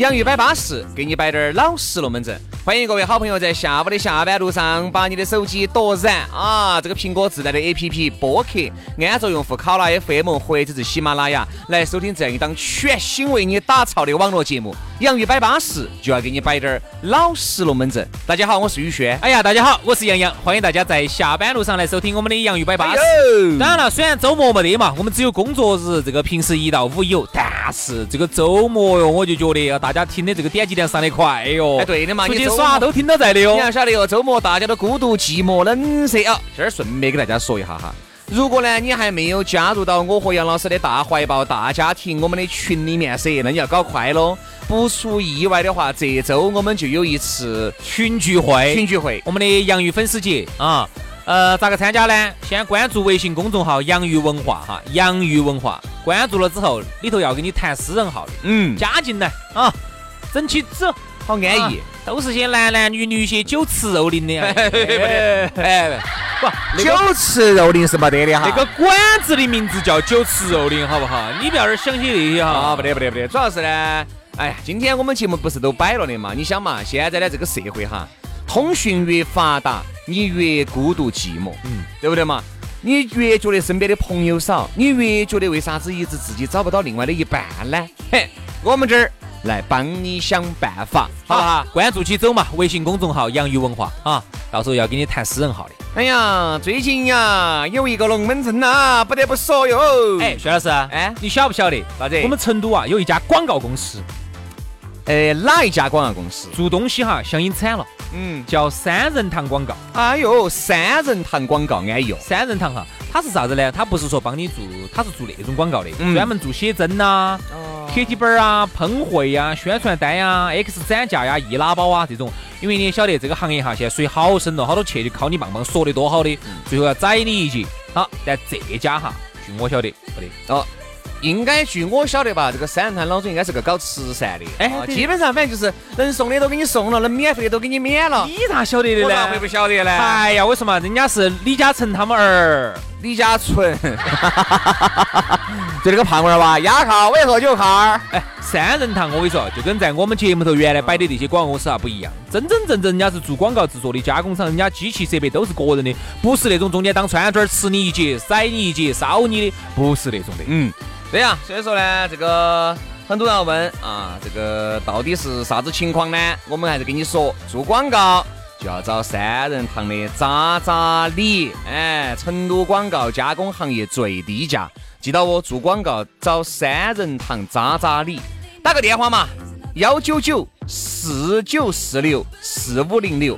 洋芋摆巴适，给你摆点儿老实龙门阵。欢迎各位好朋友在下午的下班路上，把你的手机夺燃啊！这个苹果自带的 APP 播客，安卓用户考拉 FM 或者是喜马拉雅来收听这样一档全新为你打造的网络节目。洋芋摆巴适，就要给你摆点儿老实龙门阵。大家好，我是宇轩。哎呀，大家好，我是杨洋，欢迎大家在下班路上来收听我们的洋芋摆巴士。当然了，虽然周末没得嘛，我们只有工作日，这个平时一到五有，但是这个周末哟，我就觉得要大家听的这个点击量上的快哟。哎，对的嘛，出去耍都听到在的哟。你要晓得哟，周末大家都孤独寂寞冷噻啊。这儿顺便给大家说一下哈。如果呢，你还没有加入到我和杨老师的大怀抱大家庭我们的群里面噻，那你要搞快喽！不出意外的话，这周我们就有一次群聚会，群聚会，我们的洋芋粉丝节啊。呃，咋个参加呢？先关注微信公众号“洋芋文化”哈，“洋芋文化”关注了之后，里头要给你谈私人号的，嗯，加进来啊，整起走，好安逸，都是些男男女女些酒池肉林的。哎，不，酒池肉林是没得的哈。那个馆子的名字叫酒池肉林，好不好？你不要想起那些哈。啊，不得不得不得，主要是呢，哎呀，今天我们节目不是都摆了的嘛？你想嘛，现在的这个社会哈，通讯越发达，你越孤独寂寞，嗯，对不对嘛？你越觉得身边的朋友少，你越觉得为啥子一直自己找不到另外的一半呢？嘿，我们这儿来帮你想办法，好不好？关注起走嘛，微信公众号“洋芋文化”啊，到时候要给你谈私人号的。哎呀，最近呀，有一个龙门阵呐，不得不说哟。哎，薛老师，哎，你晓不晓得？啥子？我们成都啊，有一家广告公司。呃，哪一家广告公司？做东西哈，相应惨了。嗯，叫三人堂广告。哎呦，三人堂广告安逸哦。三人堂哈，它是啥子呢？它不是说帮你做，它是做那种广告的，专门做写真呐、贴体本啊、喷绘呀、宣传单呀、X 展架呀、易拉宝啊这种。因为你也晓得这个行业哈，现在水好深了，好多去就靠你棒棒说的多好的，最后要宰你一截。好，但这家哈，据我晓得不得哦。应该据我晓得吧，这个三人堂老总应该是个搞慈善的，哎，基本上反正就是能送的都给你送了，能免费的都给你免了。你咋晓得的呢？我会不晓得呢？哎呀，为什么？人家是李嘉诚他们儿，李嘉纯，就那个胖娃儿哇，压靠，我也喝酒靠。哎，三人堂，我跟你说，就跟在我们节目头原来摆的那些广告公司啊不一样，真真正正人家是做广告制作的加工厂，人家机器设备都是个人的，不是那种中间当串串吃你一截、塞你一截、烧你的，不是那种的。嗯。对呀，所以说呢，这个很多人要问啊，这个到底是啥子情况呢？我们还是跟你说，做广告就要找三人堂的渣渣李，哎，成都广告加工行业最低价，记到我做广告找三人堂渣渣李，打个电话嘛，幺九九四九四六四五零六，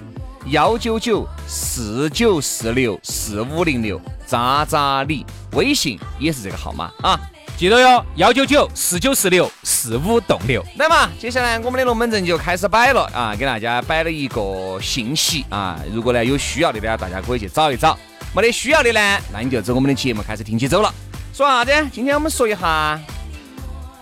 幺九九四九四六四五零六，渣渣李，微信也是这个号码啊。记得哟，幺九九四九四六四五栋六。来嘛，接下来我们的龙门阵就开始摆了啊，给大家摆了一个信息啊。如果呢有需要的呢，大家可以去找一找；没得需要的呢，那你就走我们的节目开始听起走了。说啥子？今天我们说一下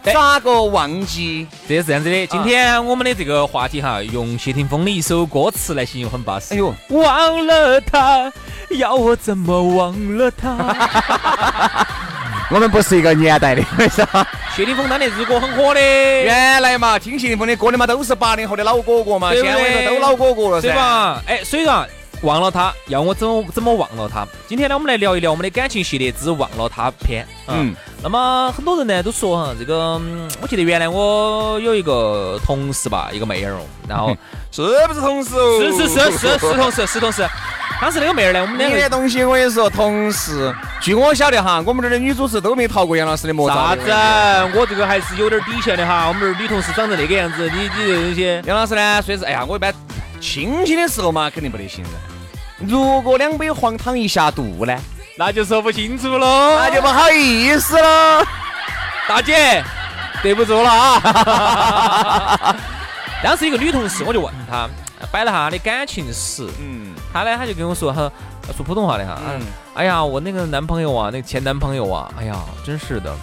咋个忘记？这是这样子的，今天我们的这个话题哈，用谢霆锋的一首歌词来形容很巴适。哎呦，忘了他，要我怎么忘了他？我们不是一个年代的，为啥？谢霆锋当年日歌很火的，原来嘛，听谢霆锋的歌的嘛，都是八零后的老哥哥嘛，现在都老哥哥了，对吧？哎，所以说忘了他，要我怎么怎么忘了他？今天呢，我们来聊一聊我们的感情系列之忘了他篇。嗯，那么很多人呢都说哈，这个我记得原来我有一个同事吧，一个妹儿哦，然后 是不是同事哦？是是是是是同事，是同事。当时那个妹儿呢，我们两个的东西我跟你说，同事。据我晓得哈，我们这儿的女主持都没逃过杨老师的魔爪。啥子？我这个还是有点底线的哈。我们这儿女同事长成那个样子，你你这东西，杨老师呢，虽是哎呀，我一般亲亲的时候嘛，肯定不得行噻。如果两杯黄汤一下肚呢，那就说不清楚喽，那就不好意思了。大姐，对不住了啊！当时一个女同事，我就问她，摆了下她的感情史，嗯，她呢，她就跟我说，哈，说普通话的哈，嗯。哎呀，我那个男朋友啊，那个前男朋友啊，哎呀，真是的，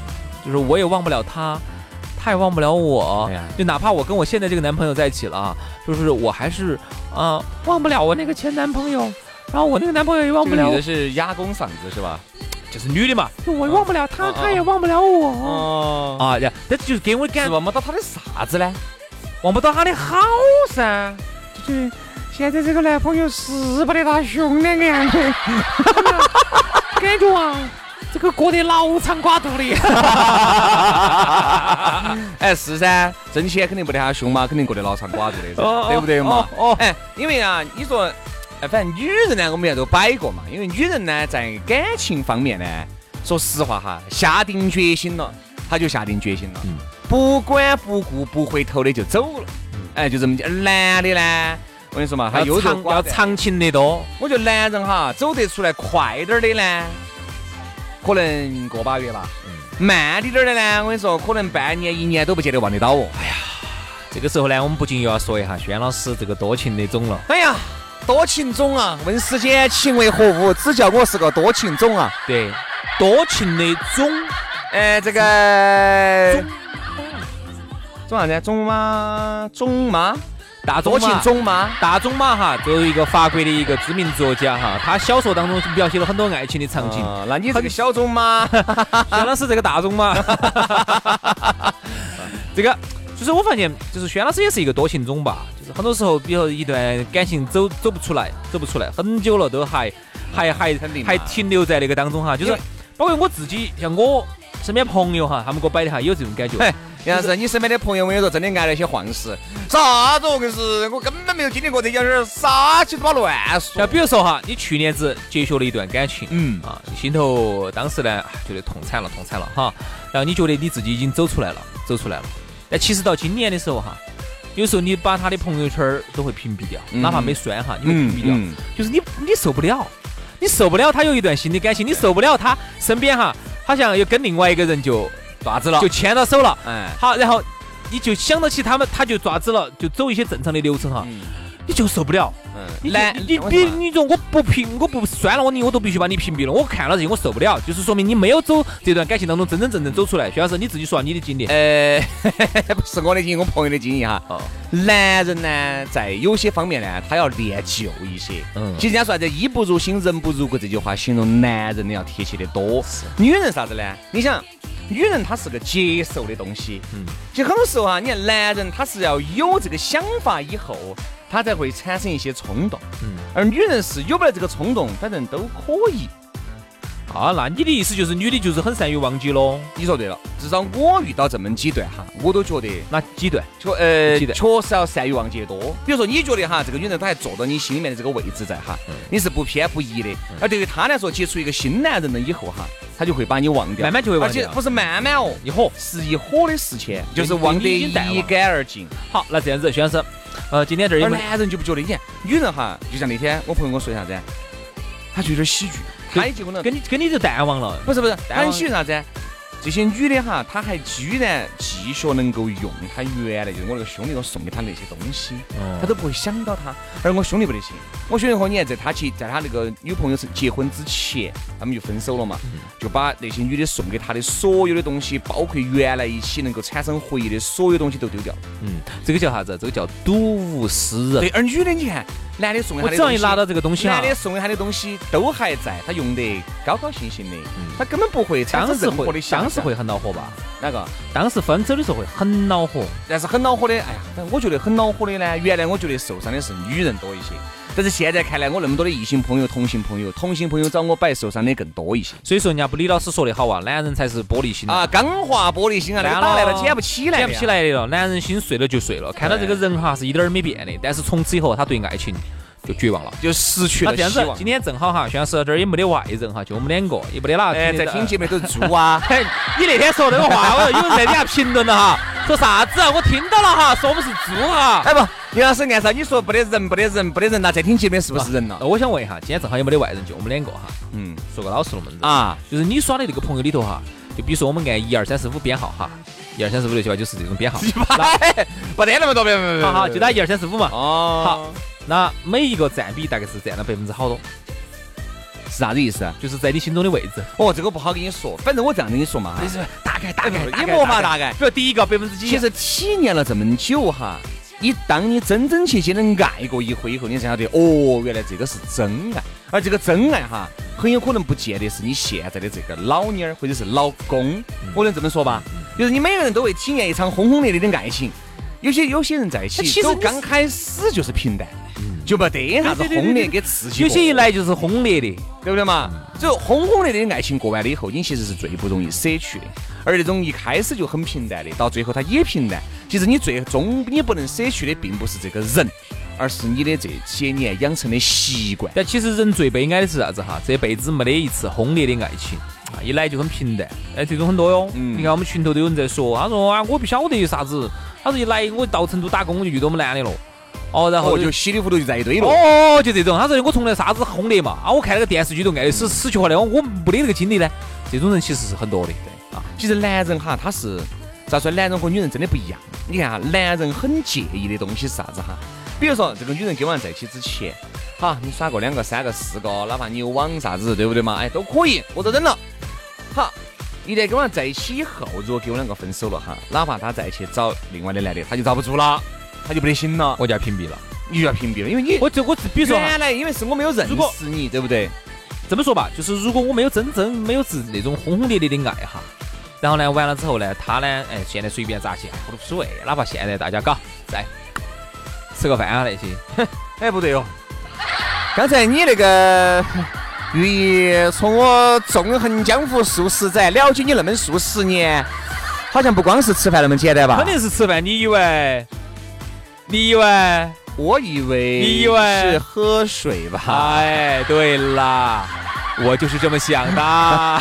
就是我也忘不了他，他也忘不了我，就哪怕我跟我现在这个男朋友在一起了啊，就是我还是啊、忘不了我那个前男朋友，然后我那个男朋友也忘不了女的，是哑公嗓子是吧？就是女的嘛，我也忘不了她，她也忘不了我。哦，啊呀，这就是给我感觉忘不到他的啥子呢？忘不到他的好噻，就是现在这个男朋友是不得他凶两个样子，感觉啊，这个过得牢肠寡肚的。哎，是噻，挣钱肯定不得他凶嘛，肯定过得牢肠寡肚的对不对嘛？哦哦哎，因为啊，你说，哎，反正女人呢，我们也都摆过嘛，因为女人呢，在感情方面呢，说实话哈，下定决心了，她就下定决心了，嗯不管不顾不回头的就走了，哎，就这么讲。男的呢，我跟你说嘛，他要长要。长情的多，我觉得男人哈，走得出来快点儿的呢，可能个把月吧。慢滴点儿的呢，我跟你说，可能半年一年都不见得望得到哦。哎呀，这个时候呢，我们不禁又要说一下轩老师这个多情的种了。哎呀，多情种啊！问世间情为何物？只叫我是个多情种啊！对，多情的种，哎，这个种啥子？种吗？种吗？多情种吗？大种马哈，作为一个法国的一个知名作家哈，他小说当中描写了很多爱情的场景。啊那你这个小种吗？轩老师这个大种嘛，这个就是我发现，就是轩老师也是一个多情种吧。就是很多时候，比如一段感情走走不出来，走不出来，很久了都还还还还停留在那个当中哈。就是包括我自己，像我身边朋友哈，他们给我摆的哈，有这种感觉。嘿，杨老师，你身边的朋友，我跟你说，真的挨了些晃事。啥子？我跟是，我根本没有经历过这些事儿，啥鸡巴乱说像。比如说哈，你去年子结束了一段感情，嗯啊，你心头当时呢哎觉得痛惨了，痛惨了哈，然后你觉得你自己已经走出来了，走出来了，但其实到今年的时候哈，有时候你把他的朋友圈儿都会屏蔽掉，嗯。哪怕没删哈，你会屏蔽掉，嗯嗯。就是你你受不了，你受不了他有一段新的感情，你受不了他身边哈，好像又跟另外一个人就爪子了。就，牵到手了，哎，好，然后你就想到起他们，他就爪子了，就走一些正常的流程哈，嗯你就受不了。嗯，你男你比你说我不屏，我不删了我你，我都必须把你屏蔽了。我看了这些，我受不了，就是说明你没有走这段感情当中真真正正走出来。徐老师，你自己说下你的经历。呃，不是我的经历，我朋友的经历哈。哦，男人呢，在有些方面呢，他要练就一些。嗯其实人家说啥子“衣不如新，人不如故”这句话，形容男人的要贴切的多。女人啥子呢？你想，女人她是个接受的东西。嗯嗯，其实很多时候啊，你看男人他是要有这个想法以后，他才会产生一些冲动。嗯嗯，而女人是有不了这个冲动，反正都可以。啊，那你的意思就是女的就是很善于忘记喽？你说对了，至少我遇到这么几段哈，我都觉得那几段？确呃确实要善于忘记得多。比如说，你觉得哈，这个女人她还坐到你心里面的这个位置在哈，嗯你是不偏不倚的。而对于她来说，接触一个新男人了以后哈，她就会把你忘掉，慢慢就会忘掉而且不是慢慢哦，一火。是一火的事情，就就是忘得一干二净。好，那这样子，徐老师，呃，今天这儿有男人就不觉得，你看女人哈，就像那天我朋友跟我说啥子，他就有点喜剧，他也结婚了，跟你跟你就淡忘了？不是不是，他很喜剧啥子？这些女的哈，她还居然继续能够用她原来就是我那个兄弟我送给她那些东西，哦她都不会想到她。而我兄弟不得行，我兄弟和你看，在他去在他那个女朋友是结婚之前，他们就分手了嘛，就把那些女的送给他的所有的东西，包括原来一起能够产生回忆的所有东西都丢掉了。嗯，这个叫啥子？这个叫睹物思人对，。而女的你看，男的送给我她的东西，只要一拿到这个东西哈男，的送给他的东西都还在，他用得高高兴兴的，他根本不会当时会的当时会很恼火吧？哪个？当时分手的时候会很恼火。但是很恼火的，哎呀，但我觉得很恼火的呢。原来我觉得受伤的是女人多一些，但是现在看来，我那么多的异性朋友、同性朋友，同性朋友找我摆，受伤的更多一些。所以说，人家不李老师说的好啊，男人才是玻璃心啊，钢化玻璃心啊，那个打来了捡不起来，捡不起。来的了。男人心碎了就碎了，看到这个人哈是一点儿没变的，但是从此以后他对爱情就绝望了。就失去那这样子，了希望今。天正好哈，薛老师这儿也没得外人哈，就我们两个，也没得哪个哎，在听节目都是猪啊！嘿，你那天说那个话，我有人在底下评论了哈，说啥子啊？我听到了哈，说我们是猪哈。哎不，李老师按照你说不得人，不得人，不得人，那在听节目是不是人了那？我想问一下，今天正好也没得外人，就我们两个哈。嗯说个老实龙门阵，啊，就是你耍的那个朋友里头哈，就比如说我们按一二三四五编号哈，一二三四五六七八九是这种编号。一百，不得那么多，别别别，好好，就打一二三四五嘛。哦，好，那每一个占比大概是占了百分之好多？是啥子意思啊？就是在你心中的位置。哦，这个不好跟你说，反正我这样跟你说嘛，就是大概大概你摸嘛大概。比如第一个百分之几？其实体验了这么久哈，你当你真真切切的爱过一回以后，你才晓得哦，原来这个是真爱。而这个真爱哈，很有可能不见得是你现在的这个老妞儿或者是老公。我能这么说吧？就是你每个人都会体验一场轰轰烈烈的爱情。有些有些人在一起，其实刚开始就是平淡。就没得啥子轰烈跟刺激，有些一来就是轰烈的，对不对嘛？只有轰轰烈烈的爱情过完了以后，你其实是最不容易舍去的。而那种一开始就很平淡的，到最后它也平淡。其实你最终你不能舍去的，并不是这个人，而是你的这些年养成的习惯。但其实人最悲哀的是啥子哈？这辈子没得一次轰烈的爱情啊，一来就很平淡。哎，这种很多哟。你看我们群头都有人在说，他说啊，我不晓得有啥子，他说一来我到成都打工我就遇到我们男的了。哦，然后就稀里糊涂就在一堆了。哦，就这种。他说我从来啥子轰烈嘛，啊，我看那个电视剧都爱的死死去活来，我我没得那个经历呢。这种人其实是很多的。对啊，其实男人哈，他是咋说？男人和女人真的不一样。你看哈，男人很介意的东西是啥子哈？比如说这个女人跟我在一起之前，哈，你耍过两个、三个、四个，哪怕你有网啥子，对不对嘛？哎，都可以，我都忍了。好，一旦跟我在一起以后，如果跟我两个分手了哈，哪怕他再去找另外的男的，他就遭不住了。他就不得行了，我就要屏蔽了，你就要屏蔽了，因为你我这我比如说原来因为是我没有认识你，对不对？这么说吧，就是如果我没有真正没有是那种轰轰烈烈的爱哈，然后呢完了之后呢，他呢哎现在随便咋去我都无所谓，哪怕现在大家搞在吃个饭啊那些，哎不对哦，刚才你那个愿意从我纵横江湖数十载了解你那么数十年。好像不光是吃饭那么简单吧？肯定是吃饭，你以为？你以为？我以为你以为是喝水吧？哎，对啦，我就是这么想的，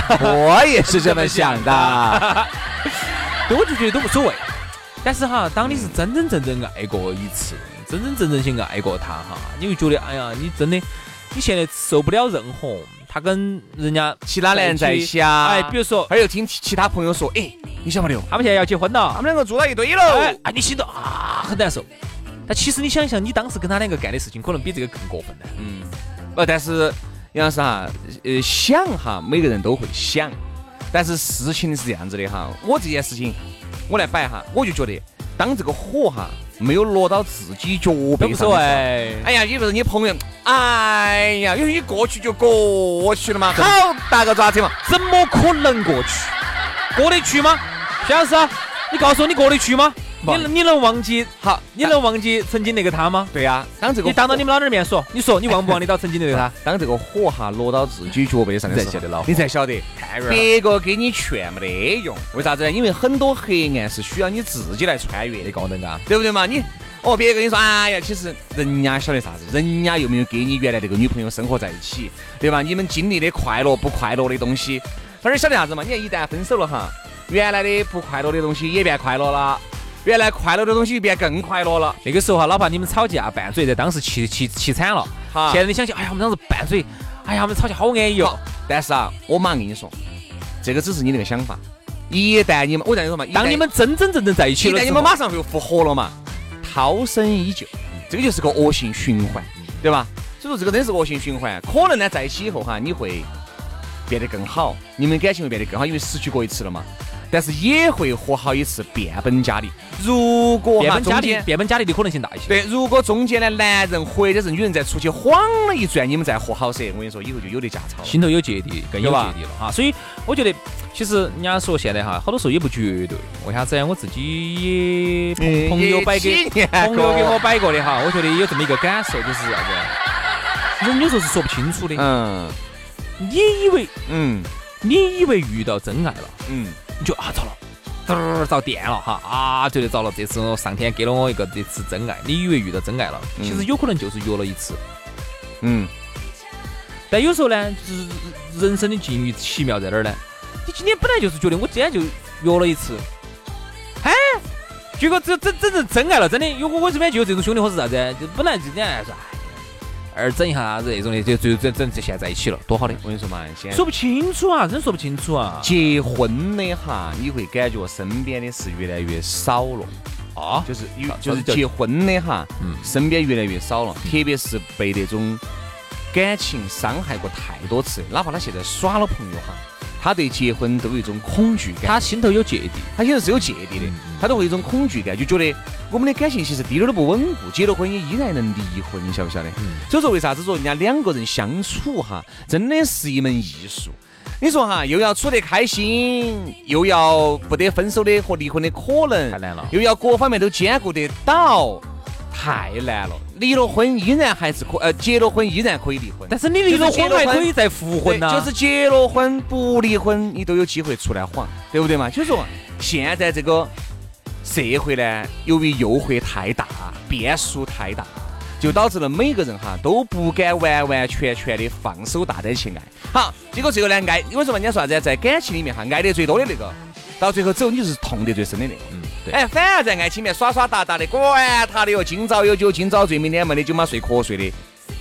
我也是这么想的。我就觉得都无所谓。但是哈，当你是真真正正爱过一次，真真正正性爱过他哈，你会觉得，哎呀，你真的，你现在受不了任何。他跟人家其他男人在一起啊，哎，比如说，他又听其他朋友说，哎，你晓不得，他们现在要结婚了，他们两个住到一堆了，哎，你心头啊很难受。但其实你想一想，你当时跟他两个干的事情，可能比这个更过分呢。嗯，呃，但是杨老师哈，呃，想哈，每个人都会想，但是事情是这样子的哈，我这件事情我来摆哈，我就觉得，当这个火哈。没有落到自己脚背上。哎，哎呀，你不是你朋友？哎呀，因为你过去就过去了嘛，好大个抓车嘛，怎么可能过去？过得去吗？徐老师，你告诉我，你过得去吗？你你能忘记好？你能忘记曾经那个他吗？对呀，当这个你当着你们老点儿面说，你说你忘不忘你到曾经那个他？当这个火哈落到自己脚背上的时候，你才晓得，别个给你劝没得用。为啥子呢？因为很多黑暗是需要你自己来穿越的，高能啊，对不对嘛？你哦，别个跟你说，哎呀，其实人家晓得啥子？人家又没有跟你原来那个女朋友生活在一起，对吧？你们经历的快乐不快乐的东西，反正晓得啥子嘛？你看一旦分手了哈，原来的不快乐的东西也变快乐了。原来快乐的东西变更快乐了。那个时候哈，哪怕你们吵架拌嘴，在当时气气气惨了。好，现在你想起，哎呀，我们当时拌嘴，哎呀，我们吵架好安逸哦。但是啊，我马上跟你说，这个只是你那个想法。一旦你们，我跟你说嘛，当你们真真正正在一起了，一旦你们马上就复合了嘛，涛声依旧，这个就是个恶性循环，对吧？所以说这个真是恶性循环。可能呢，在一起以后哈，你会变得更好，你们感情会变得更好，因为失去过一次了嘛。但是也会和好一次变本加厉。如果变本加厉，变本加厉的可能性大一些。对，如果中间的男人或者是女人再出去晃了一转，你们再和好噻，我跟你说，以后就有的架吵，心头有芥蒂，更有芥蒂了哈。所以我觉得，其实人家说现在哈，好多时候也不绝对。为啥子？我自己也朋友摆给朋友给我摆过的哈，我觉得有这么一个感受，就是啥子？人有时候是说不清楚的。嗯。你以为嗯，你以为遇到真爱了？嗯。你就啊，糟了，嘚儿着电了哈啊，觉得糟了，这次上天给了我一个这次真爱。你以为遇到真爱了，其实有可能就是约了一次，嗯。但有时候呢，就是人生的境遇奇妙在哪儿呢？你今天本来就是觉得我今天就约了一次，哎，结果这真真正真爱了，真的。如果我这边就有这种兄弟伙是啥子？就本来今天说，儿整一下啥子那种的，就最后整整就现在在一起了，多好的！我跟你说嘛，现在说不清楚啊，真说不清楚啊。结婚的哈，你会感觉身边的事越来越少了。啊，就是有就是结婚的哈，嗯，身边越来越少了，特别是被那种感情伤害过太多次，哪怕他现在耍了朋友哈，他对结婚都有一种恐惧感，他心头有芥蒂，他心头是有芥蒂的，他都会有一种恐惧感，就觉得我们的感情其实滴点儿都不稳固，结了婚也依然能离婚，你晓不晓得？所以说为啥子说人家两个人相处哈，真的是一门艺术。你说哈，又要处得开心，又要不得分手的和离婚的可能，太难了；又要各方面都兼顾得到，太难了。离了婚依然还是可，呃，结了婚依然可以离婚，但是你离了婚还可以再复婚呢。就是结了婚不离婚，你都有机会出来晃，对不对嘛？就是说，现在这个社会呢，由于诱惑太大，变数太大。就导致了每个人哈都不敢完完全全的放手大胆去爱，好，结果最后呢爱，因为什么？人家说啥子？在感情里面哈，爱得最多的那个，到最后走你是痛得最深的那个。嗯，对。哎，反而在爱情里面耍耍打打的，管他的哟，今朝有酒今朝醉，明天没得酒嘛睡瞌睡的，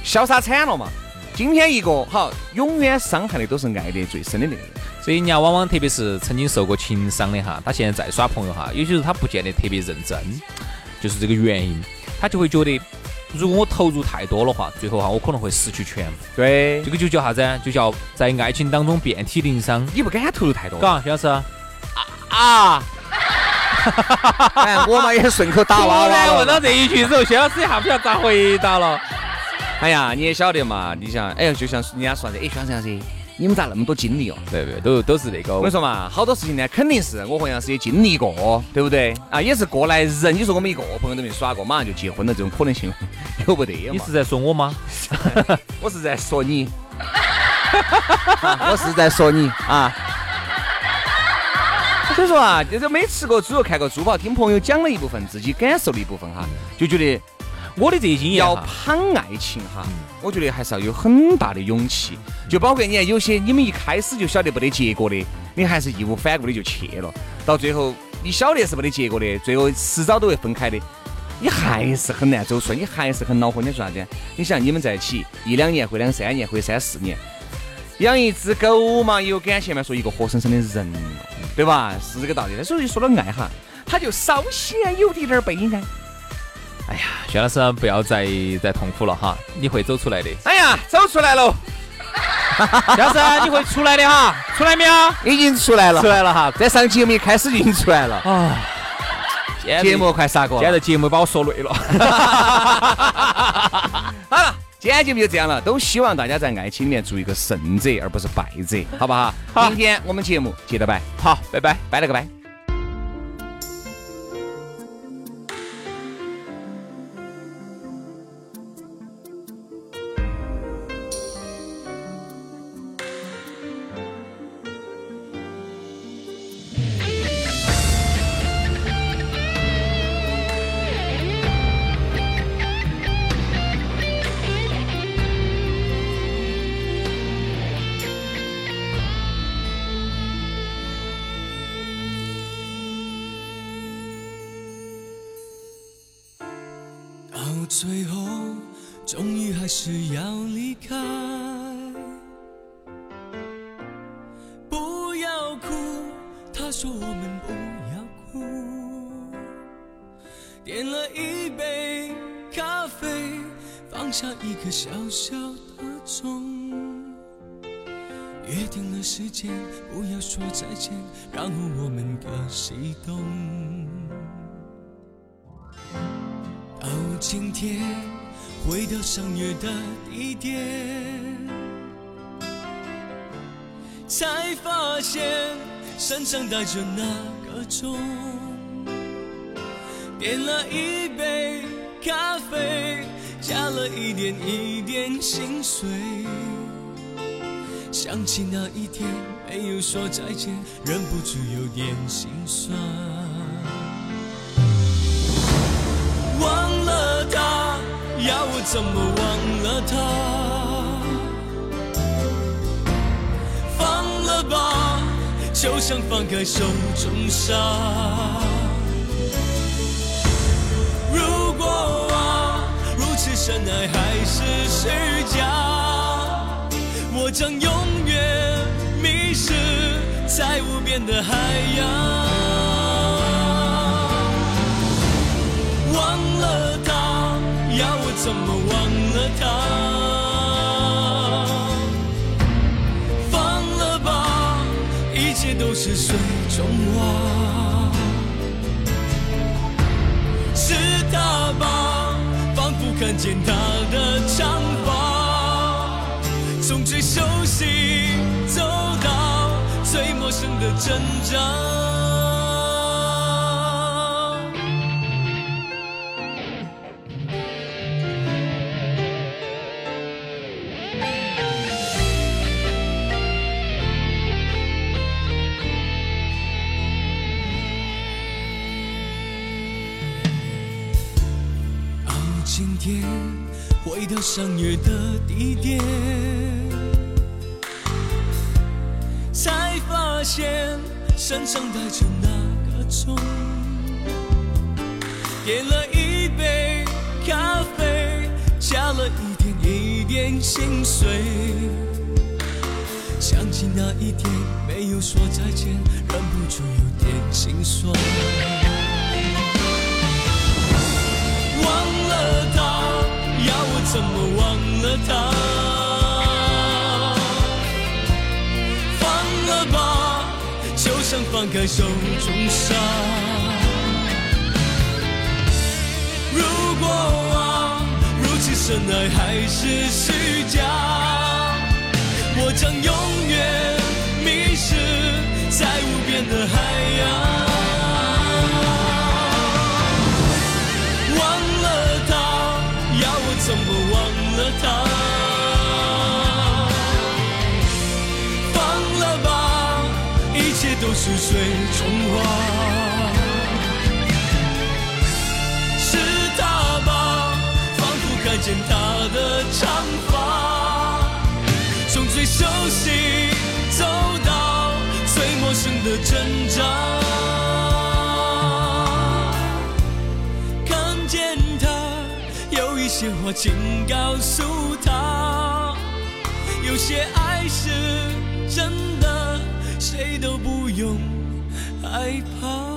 潇洒惨了嘛。今天一个好，永远伤害的都是爱得最深的那个人。所以人家往往特别是曾经受过情伤的哈，他现在再耍朋友哈，有些时候他不见得特别认真，就是这个原因，他就会觉得。如果我投入太多的话，最后哈我可能会失去全部。对，这个就叫啥子？就叫在爱情当中遍体鳞伤。你不敢投入太多，嘎，徐老师。啊啊！哎，我嘛也顺口打娃娃。问到这一句之后，薛老师一下不晓得咋回答了。哎呀，你也晓得嘛？你想，哎，就像人家说的，哎，薛老师。你们咋那么多经历哦？对不对，都都是那个。我跟你说嘛，好多事情呢，肯定是我和杨师也经历过，对不对？啊，也是过来人。你说我们一个朋友都没耍过，马上就结婚了这种可能性 有不得嘛？你是在说我吗？我是在说你。我是在说你啊。所以说啊，就是没吃过猪肉看过猪跑，听朋友讲了一部分自己感受的一部分哈，就觉得。我的这些经验要攀爱情哈，我觉得还是要有很大的勇气。就包括你看，有些你们一开始就晓得没得结果的，你还是义无反顾的就去了，到最后你晓得是没得结果的，最后迟早都会分开的，你还是很难走出来，你还是很恼火。你说啥子？你想你们在一起一两年或两三年或三四年，养一只狗嘛也有感情嘛，说一个活生生的人，对吧？是这个道理。所以说到爱哈，他就稍显有点点悲哀。哎呀，薛老师不要再再痛苦了哈，你会走出来的。哎呀，走出来了，薛老师你会出来的哈，出来没有？已经出来了，出来了哈，在上节目一开始就已经出来了啊。节目快杀过，现在节目把我说累了。好了，今天节目就这样了，都希望大家在爱情里面做一个胜者，而不是败者，好不好？明天我们节目接着拜，好，拜拜，拜了个拜。他说我们不要哭。点了一杯咖啡，放下一颗小小的钟。约定了时间，不要说再见，然后我们各西东。到今天回到相约的地点，才发现身上带着那个钟，点了一杯咖啡，加了一点一点心碎。想起那一天没有说再见，忍不住有点心酸。忘了他，要我怎么忘了他？就像放开手中沙。如果啊，如此。深爱还是虚假，我将永远迷失在无边的海洋。忘了他，要我怎么忘了他？都是水中花。是他吧，仿佛看见他的长发，从最熟悉走到最陌生的挣扎。今天回到相约的地点，才发现身上带着那个钟，点了一杯咖啡，加了一点一点心碎。想起那一天没有说再见，忍不住有点心酸。了他，要我怎么忘了他？放了吧，就像放开手中沙。如果啊，如此深爱还是虚假，我将永远迷失在无边的海洋。是水中花。是他吧，仿佛看见他的长发，从最熟悉走到最陌生的挣扎。看见他，有一些话请告诉他，有些爱是真，谁都不用害怕。